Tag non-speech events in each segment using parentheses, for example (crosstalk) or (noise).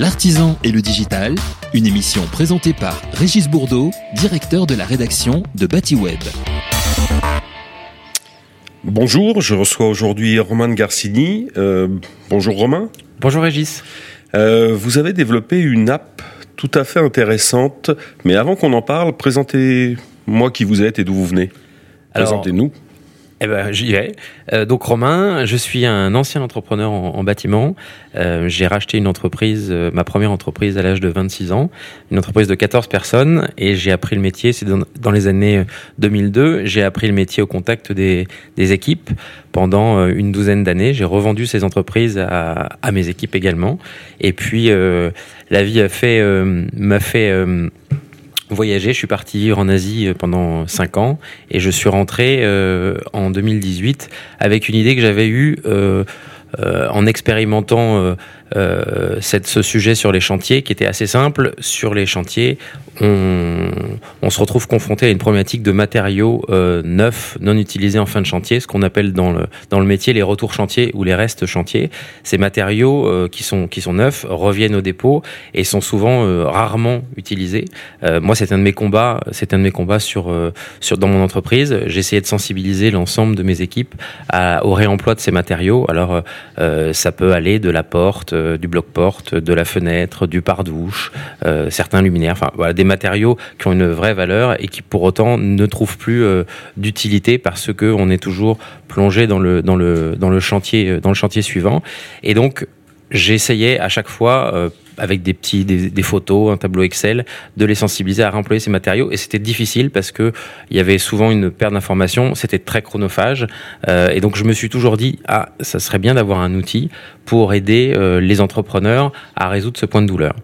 L'artisan et le digital, une émission présentée par Régis Bourdeau, directeur de la rédaction de BatiWeb. Bonjour, je reçois aujourd'hui Romain Garcini. Euh, bonjour Romain. Bonjour Régis. Euh, vous avez développé une app tout à fait intéressante, mais avant qu'on en parle, présentez-moi qui vous êtes et d'où vous venez. Présentez-nous. Eh ben, j'y vais. Euh, donc Romain, je suis un ancien entrepreneur en, bâtiment. Euh, j'ai racheté une entreprise, euh, ma première entreprise à l'âge de 26 ans, une entreprise de 14 personnes, et j'ai appris le métier. C'est dans, les années 2002. J'ai appris le métier au contact des, des équipes pendant une douzaine d'années. J'ai revendu ces entreprises à, à, mes équipes également. Et puis la vie a fait m'a fait voyager. Je suis parti en Asie euh, pendant 5 ans et je suis rentré euh, en 2018 avec une idée que j'avais eue euh, en expérimentant euh, cette, ce sujet sur les chantiers qui était assez simple. Sur les chantiers, on, on se retrouve confronté à une problématique de matériaux euh, neufs, non utilisés en fin de chantier, ce qu'on appelle dans le, dans le métier les retours chantiers ou les restes chantiers. Ces matériaux euh, qui, sont, qui sont neufs reviennent au dépôt et sont souvent rarement utilisés. Moi, c'est un de mes combats, c'est un de mes combats sur, sur, dans mon entreprise. J'essayais de sensibiliser l'ensemble de mes équipes au réemploi de ces matériaux. Alors, ça peut aller de la porte, euh, du bloc-porte, de la fenêtre, du pare-douche, euh, certains luminaires, enfin voilà, des matériaux qui ont une vraie valeur et qui pour autant ne trouvent plus euh, d'utilité parce que on est toujours plongé dans le dans le dans le chantier dans le chantier suivant. Et donc j'essayais à chaque fois, euh, avec des petits, des, photos, un tableau Excel, de les sensibiliser à réemployer ces matériaux. Et c'était difficile parce que il y avait souvent une perte d'informations, c'était très chronophage. Euh, et donc je me suis toujours dit, ah, ça serait bien d'avoir un outil pour aider euh, les entrepreneurs à résoudre ce point de douleur.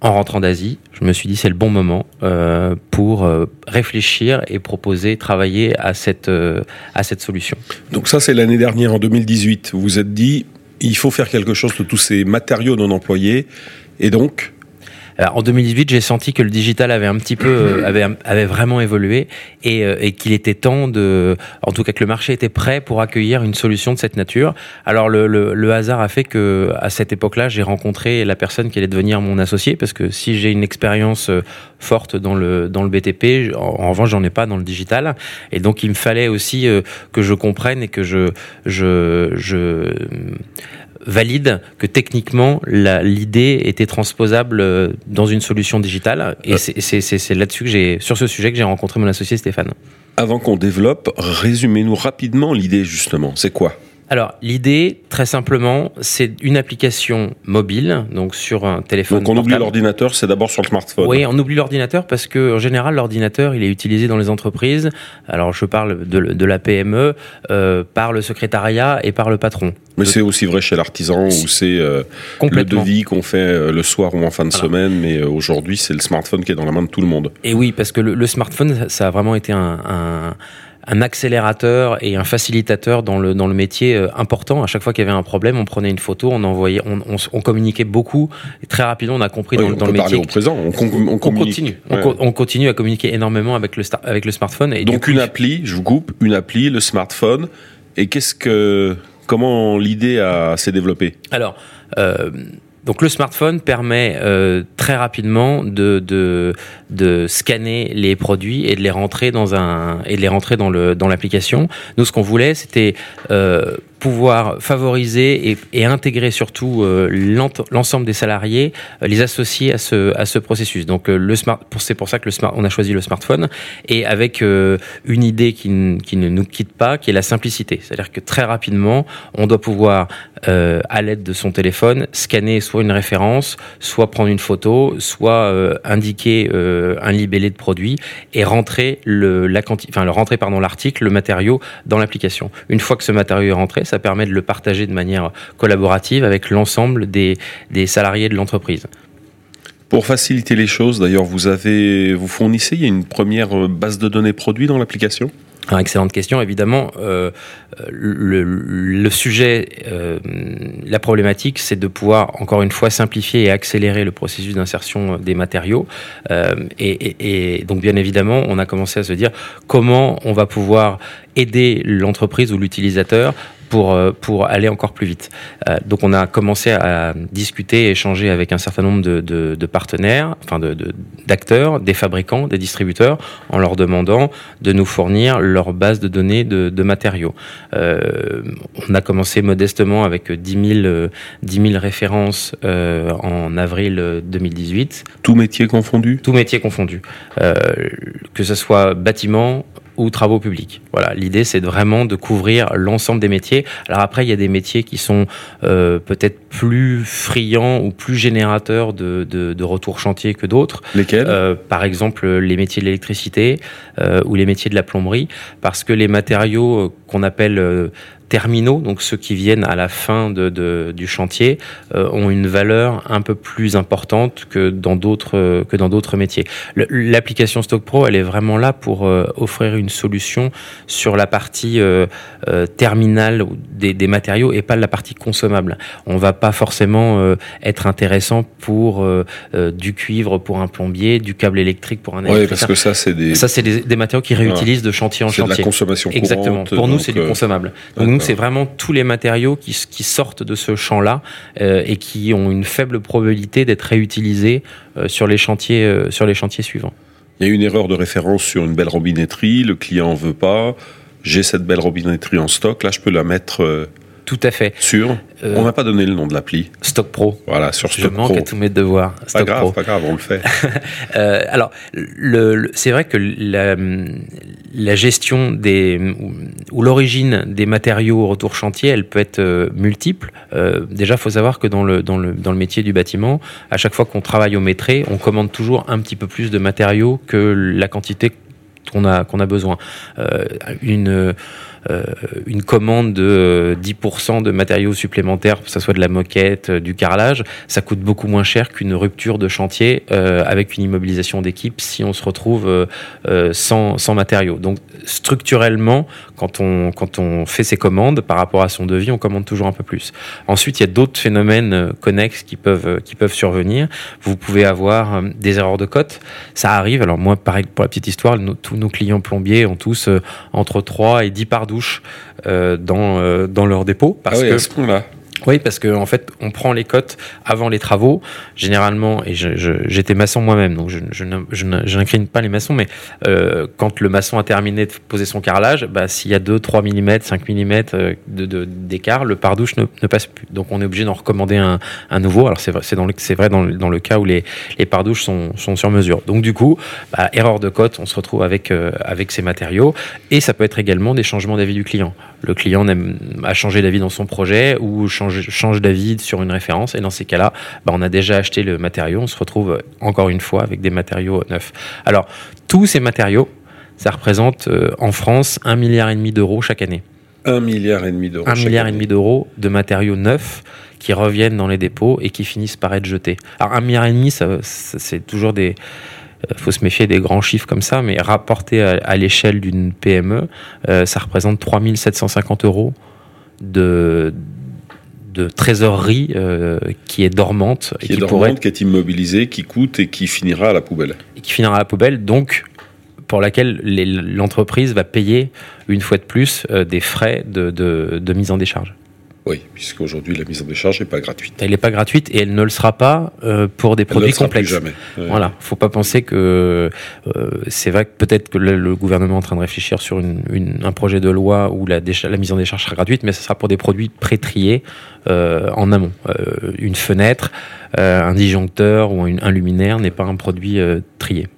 En rentrant d'Asie, je me suis dit c'est le bon moment euh, pour euh, réfléchir et proposer, travailler à cette, euh, à cette solution. Donc ça c'est l'année dernière, en 2018. Vous vous êtes dit, il faut faire quelque chose de tous ces matériaux non employés. Et donc, en 2018, j'ai senti que le digital avait un petit peu, euh, avait, avait vraiment évolué et, euh, et qu'il était temps de, en tout cas que le marché était prêt pour accueillir une solution de cette nature. Alors le, le, le hasard a fait que à cette époque-là, j'ai rencontré la personne qui allait devenir mon associé parce que si j'ai une expérience euh, forte dans le dans le BTP, en, en revanche, j'en ai pas dans le digital et donc il me fallait aussi que je comprenne et que je je je valide que techniquement l'idée était transposable euh, dans une solution digitale. Et euh. c'est là-dessus que j'ai, sur ce sujet, que j'ai rencontré mon associé Stéphane. Avant qu'on développe, résumez-nous rapidement l'idée justement. C'est quoi? Alors, l'idée, très simplement, c'est une application mobile, donc sur un téléphone. Donc, on oublie l'ordinateur, c'est d'abord sur le smartphone. Oui, on oublie l'ordinateur parce que, en général, l'ordinateur, il est utilisé dans les entreprises. Alors, je parle de, de la PME, euh, par le secrétariat et par le patron. Mais c'est aussi vrai chez l'artisan où c'est euh, le devis qu'on fait euh, le soir ou en fin de semaine, mais euh, aujourd'hui, c'est le smartphone qui est dans la main de tout le monde. Et oui, parce que le, le smartphone, ça a vraiment été un, un un accélérateur et un facilitateur dans le, dans le métier euh, important. À chaque fois qu'il y avait un problème, on prenait une photo, on envoyait, on, on, on communiquait beaucoup. Et très rapidement, on a compris dans, dans le métier. au présent, on, on, continue. On, continue à communiquer énormément avec le, avec le smartphone. Et Donc une appli, je vous coupe, une appli, le smartphone. Et qu'est-ce que, comment l'idée s'est développée? Alors. Euh, donc le smartphone permet euh, très rapidement de, de, de, scanner les produits et de les rentrer dans un et de les rentrer dans le dans l'application. Nous ce qu'on voulait c'était euh, pouvoir favoriser et, et intégrer surtout euh, l'ensemble des salariés, euh, les associer à ce, à ce processus. Donc euh, le smart, c'est pour ça que le smart, on a choisi le smartphone et avec une idée qui, qui, ne nous quitte pas, qui est la simplicité. C'est-à-dire que très rapidement, on doit pouvoir, à l'aide de son téléphone, scanner soit une référence, soit prendre une photo, soit indiquer un libellé de produit et rentrer le, la enfin, le rentrer pardon l'article, le matériau dans l'application. Une fois que ce matériau est rentré, ça permet de le partager de manière collaborative avec l'ensemble des, des salariés de l'entreprise. Pour faciliter les choses, d'ailleurs, vous avez, vous fournissez, il y a une première base de données produits dans l'application? Ah, excellente question. Évidemment, euh, le, sujet, euh, la problématique, c'est de pouvoir, encore une fois, simplifier et accélérer le processus d'insertion des matériaux. Euh, et, donc, bien évidemment, on a commencé à se dire comment on va pouvoir aider l'entreprise ou l'utilisateur pour, euh, pour aller encore plus vite. Euh, donc on a commencé à discuter et échanger avec un certain nombre de, de, de partenaires, enfin d'acteurs, de, d'acteurs, des fabricants, des distributeurs, en leur demandant de nous fournir leur base de données de, de matériaux. Euh, on a commencé modestement avec 10 000, 10 000 références euh, en avril 2018. Tout métier confondu Tout métier confondu. Euh, que ce soit bâtiment, ou travaux publics. Voilà, l'idée c'est vraiment de couvrir l'ensemble des métiers. Alors après, il y a des métiers qui sont euh, peut-être plus friands ou plus générateurs de, de, de retour chantier que d'autres. Lesquels? Euh, Par exemple, les métiers de l'électricité euh, ou les métiers de la plomberie, parce que les matériaux qu'on appelle terminaux, donc ceux qui viennent à la fin de, de, du chantier, euh, ont une valeur un peu plus importante que dans d'autres que dans d'autres métiers. L'application Stock Pro, elle est vraiment là pour euh, offrir une solution sur la partie euh, terminale des, des, matériaux et pas la partie consommable. On va pas forcément être intéressant pour du cuivre pour un plombier, du câble électrique pour un électricien. Oui, parce que ça c'est des ça c'est des, des, matériaux qui réutilisent de chantier en chantier. De la consommation Exactement. Courante, pour nous, c'est du consommable. Donc nous, c'est vraiment tous les matériaux qui, sortent de ce champ-là euh, et qui ont une faible probabilité d'être réutilisés euh, sur les chantiers, euh, sur les chantiers suivants. Il y a une erreur de référence sur une belle robinetterie, le client veut pas. J'ai cette belle robinetterie en stock, là je peux la mettre tout à fait. Sur euh, On n'a pas donné le nom de l'appli. Stock Pro. Voilà, sur Stock Je manque Pro. à tous mes devoirs. Stock pas grave, Pro. pas grave, on le fait. (laughs) euh, alors, le, le, c'est vrai que la, la gestion des ou l'origine des matériaux au retour chantier, elle peut être euh, multiple. Euh, déjà, faut savoir que dans le dans le dans le métier du bâtiment, à chaque fois qu'on travaille au métré, on commande toujours un petit peu plus de matériaux que la quantité qu'on a qu'on a besoin. Une euh, une commande de euh, 10% de matériaux supplémentaires, que ce soit de la moquette, euh, du carrelage, ça coûte beaucoup moins cher qu'une rupture de chantier avec une immobilisation d'équipe si on se retrouve sans, sans matériaux. Donc structurellement, quand on, quand on fait ses commandes par rapport à son devis, on commande toujours un peu plus. Ensuite, il y a d'autres phénomènes connexes qui peuvent, qui peuvent survenir. Vous pouvez avoir des erreurs de cote. Ça arrive. Alors moi, pareil, pour la petite histoire, tous nos clients plombiers ont tous entre 3 et 10 par 12 euh, euh, dans, leur dépôt. Parce ah que. Oui, parce qu'en en fait, on prend les cotes avant les travaux. Généralement, et j'étais maçon moi-même, donc je, je, n'incline pas les maçons, mais euh, quand le maçon a terminé de poser son carrelage, bah, s'il y a 2, 3 mm, 5 mm d'écart, le pardouche ne, ne, passe plus. Donc on est obligé d'en recommander un, nouveau. Alors c'est vrai, dans, le, dans le cas où les, les pardouches sont, sur mesure. Donc du coup, bah, erreur de cote, on se retrouve avec, euh, avec ces matériaux. Et ça peut être également des changements d'avis du client. Le client a changé d'avis dans son projet ou change, change d'avis sur une référence. Et dans ces cas-là, bah, on a déjà acheté le matériau. On se retrouve encore une fois avec des matériaux neufs. Alors, tous ces matériaux, ça représente euh, en France un milliard et demi d'euros chaque année. Un milliard et demi d'euros. Un milliard année. et demi d'euros de matériaux neufs qui reviennent dans les dépôts et qui finissent par être jetés. Alors un milliard et demi, ça, ça, c'est toujours des faut se méfier des grands chiffres comme ça, mais rapporté à, à l'échelle d'une PME, euh, ça représente 3750 euros de, de trésorerie euh, qui est dormante. Qui, et qui est dormante, pourrait... qui est immobilisée, qui coûte et qui finira à la poubelle. Et qui finira à la poubelle, donc pour laquelle l'entreprise va payer une fois de plus euh, des frais de, de, de mise en décharge. Oui, puisqu'aujourd'hui la mise en décharge n'est pas gratuite. Elle n'est pas gratuite et elle ne le sera pas euh, pour des elle produits ne le sera complexes. Plus jamais. Ouais. Voilà, faut pas penser que euh, c'est vrai que peut-être que le, le, gouvernement est en train de réfléchir sur une, une, un projet de loi où la, la, mise en décharge sera gratuite, mais ce sera pour des produits pré-triés euh, en amont. une fenêtre, un disjoncteur ou un, un luminaire n'est pas un produit trié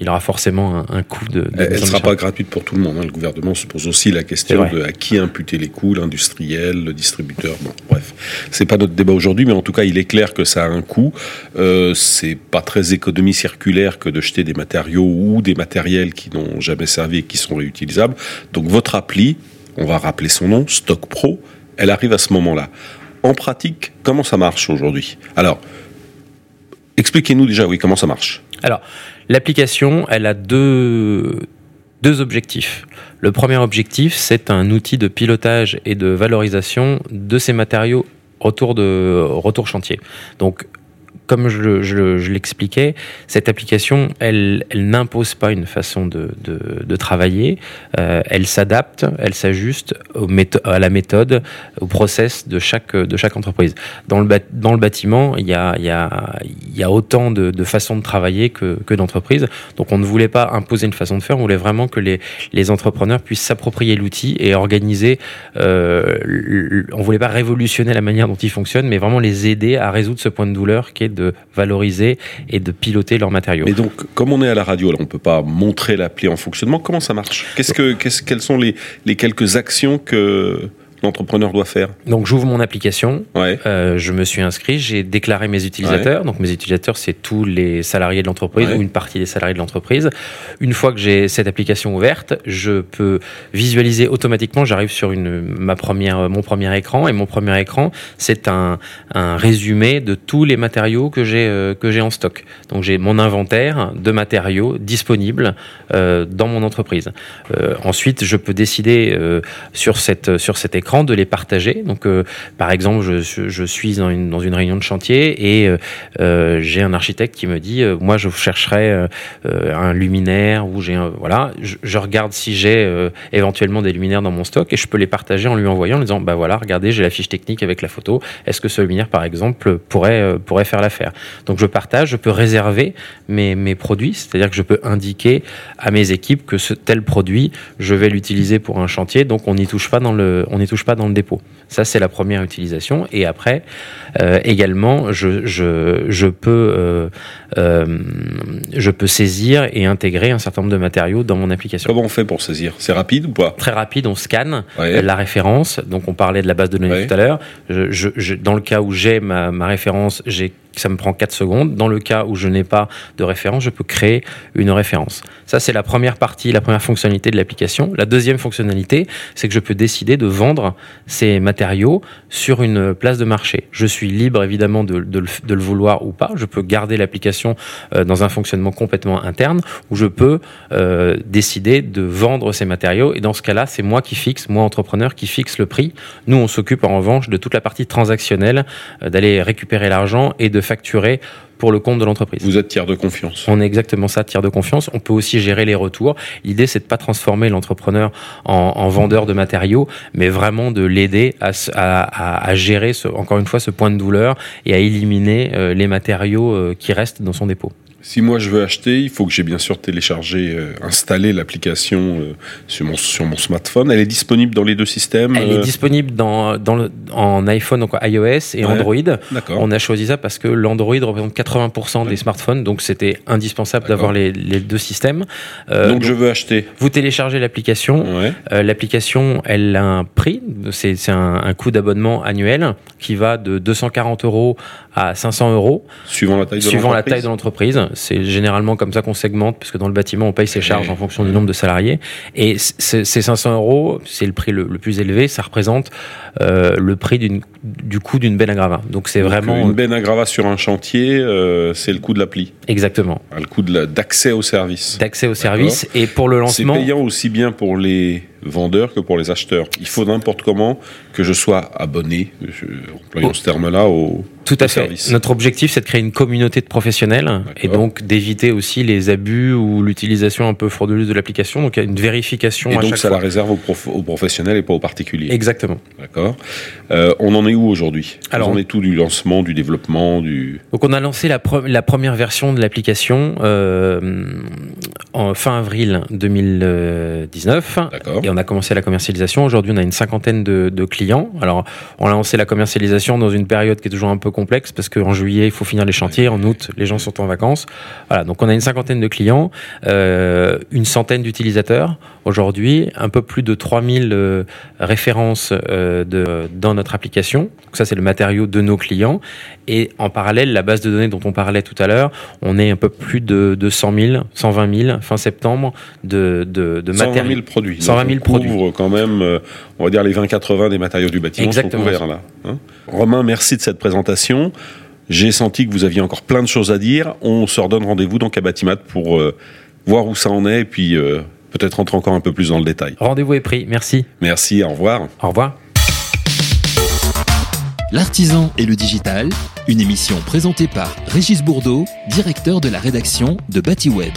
il aura forcément un, un coût de. de elle ne sera pas gratuite pour tout le monde. Hein. Le gouvernement se pose aussi la question de à qui imputer les coûts, l'industriel, le distributeur. Bon, bref, c'est pas notre débat aujourd'hui, mais en tout cas, il est clair que ça a un coût. Euh, c'est pas très économie circulaire que de jeter des matériaux ou des matériels qui n'ont jamais servi et qui sont réutilisables. Donc votre appli, on va rappeler son nom, Stock Pro, elle arrive à ce moment-là. En pratique, comment ça marche aujourd'hui? Alors, expliquez-nous déjà, oui, comment ça marche? Alors, l'application, elle a deux, objectifs. Le premier objectif, c'est un outil de pilotage et de valorisation de ces matériaux retour, de, retour chantier. Donc, comme je, l'expliquais, cette application, elle, n'impose pas une façon de, travailler. Euh, elle s'adapte, elle s'ajuste à la méthode, au process de chaque, entreprise. Dans le, bâtiment, il y a, il il autant de, façons de travailler que, d'entreprises. Donc on ne voulait pas imposer une façon de faire, on voulait vraiment que les, entrepreneurs puissent s'approprier l'outil et organiser. Euh, on voulait pas révolutionner la manière dont ils fonctionnent, mais vraiment les aider à résoudre ce point de douleur qui est de valoriser et de piloter leurs matériaux. Mais donc, comme on est à la radio, alors on peut pas montrer l'appli en fonctionnement. Comment ça marche? Qu'est-ce que, quelles sont les quelques actions que l'entrepreneur doit faire Donc j'ouvre mon application, euh, je me suis inscrit, j'ai déclaré mes utilisateurs. Donc mes utilisateurs, c'est tous les salariés de l'entreprise ou une partie des salariés de l'entreprise. Une fois que j'ai cette application ouverte, je peux visualiser automatiquement. J'arrive sur une ma première mon premier écran et mon premier écran, c'est un, un résumé de tous les matériaux que j'ai euh, que j'ai en stock. Donc j'ai mon inventaire de matériaux disponibles euh, dans mon entreprise. Euh, ensuite, je peux décider euh, sur cette sur cet écran de les partager. Donc, euh, par exemple, je, suis dans une, réunion de chantier et euh, euh, j'ai un architecte qui me dit, moi, je chercherais un luminaire ou j'ai voilà, je, regarde si j'ai éventuellement des luminaires dans mon stock et je peux les partager en lui envoyant, en lui disant, bah voilà, regardez, j'ai la fiche technique avec la photo. Est-ce que ce luminaire, par exemple, pourrait pourrait faire l'affaire? Donc, je partage, je peux réserver mes, produits, c'est-à-dire que je peux indiquer à mes équipes que ce tel produit, je vais l'utiliser pour un chantier, donc on n'y touche pas dans le, pas dans le dépôt. Ça, c'est la première utilisation. Et après, euh, également, je, je, je peux, euh, euh, je peux saisir et intégrer un certain nombre de matériaux dans mon application. Comment on fait pour saisir? C'est rapide ou pas? Très rapide, on scanne la référence. Donc, on parlait de la base de données tout à l'heure. Je, je, dans le cas où j'ai ma, ma référence, j'ai ça me prend 4 secondes. Dans le cas où je n'ai pas de référence, je peux créer une référence. Ça, c'est la première partie, la première fonctionnalité de l'application. La deuxième fonctionnalité, c'est que je peux décider de vendre ces matériaux sur une place de marché. Je suis libre, évidemment, de, le vouloir ou pas. Je peux garder l'application euh, dans un fonctionnement complètement interne ou je peux euh, décider de vendre ces matériaux. Et dans ce cas-là, c'est moi qui fixe, moi entrepreneur, qui fixe le prix. Nous, on s'occupe en revanche de toute la partie transactionnelle, euh, d'aller récupérer l'argent et de facturer pour le compte de l'entreprise. Vous êtes tiers de confiance. On est exactement ça, tiers de confiance. On peut aussi gérer les retours. L'idée, c'est de pas transformer l'entrepreneur en, vendeur de matériaux, mais vraiment de l'aider à, à, à, gérer, ce, encore une fois, ce point de douleur et à éliminer euh, les matériaux euh, qui restent dans son dépôt. Si moi je veux acheter, il faut que j'ai bien sûr téléchargé, euh, installé l'application euh, sur, mon, sur mon smartphone. Elle est disponible dans les deux systèmes Elle est euh disponible dans, dans le, en iPhone, donc iOS et ouais, Android. On a choisi ça parce que l'Android représente 80% ouais. des smartphones, donc c'était indispensable d'avoir les, les, deux systèmes. Donc, donc, je veux acheter. Vous téléchargez l'application. Ouais. l'application, elle a un prix, c'est un, un coût d'abonnement annuel qui va de 240 euros à 500 euros. Suivant la taille de l'entreprise. C'est généralement comme ça qu'on segmente, parce que dans le bâtiment, on paye ses charges en fonction du nombre de salariés. Et ces 500 euros, c'est le prix le, le, plus élevé, ça représente euh, le prix du coût d'une benne à. Donc c'est vraiment... Une benne à sur un chantier, euh, c'est le coût de l'appli. Exactement. Le coût d'accès au service. D'accès au service. Et pour le lancement... C'est payant aussi bien pour les vendeurs que pour les acheteurs. Il faut n'importe comment que je sois abonné, employons oh. ce terme-là, au Tout à fait. Service. Notre objectif, c'est de créer une communauté de professionnels et donc d'éviter aussi les abus ou l'utilisation un peu frauduleuse de l'application. Donc il y a une vérification. Et à donc chaque ça fois. la réserve aux, prof aux, professionnels et pas aux particuliers. Exactement. D'accord. Euh, on en est où aujourd'hui? Alors, on est tout du lancement, du développement, du. Donc on a lancé la, pre la première version de l'application euh, en fin avril 2019. D'accord. Et on a commencé la commercialisation. Aujourd'hui, on a une cinquantaine de, de, clients. Alors, on a lancé la commercialisation dans une période qui est toujours un peu complexe parce qu'en juillet, il faut finir les chantiers. En août, les gens sont en vacances. Voilà. Donc, on a une cinquantaine de clients, euh, une centaine d'utilisateurs aujourd'hui, un peu plus de 3000 euh, références euh, de, dans notre application. Donc, ça, c'est le matériau de nos clients. Et en parallèle, la base de données dont on parlait tout à l'heure, on est un peu plus de, de 100 000, 120 000 fin septembre de, de, de matériaux. 120 000 produits. 120 000 produits. quand même, euh, on va dire les 20-80 des matériaux du bâtiment Exactement. sont couverts là. Hein Romain, merci de cette présentation. J'ai senti que vous aviez encore plein de choses à dire. On se redonne rendez-vous donc à Batimat pour euh, voir où ça en est et puis euh, peut-être rentrer encore un peu plus dans le détail. Rendez-vous est pris. Merci. Merci. Au revoir. Au revoir. L'artisan et le digital, Une émission présentée par Régis Bourdeau, directeur de la rédaction de BatiWeb.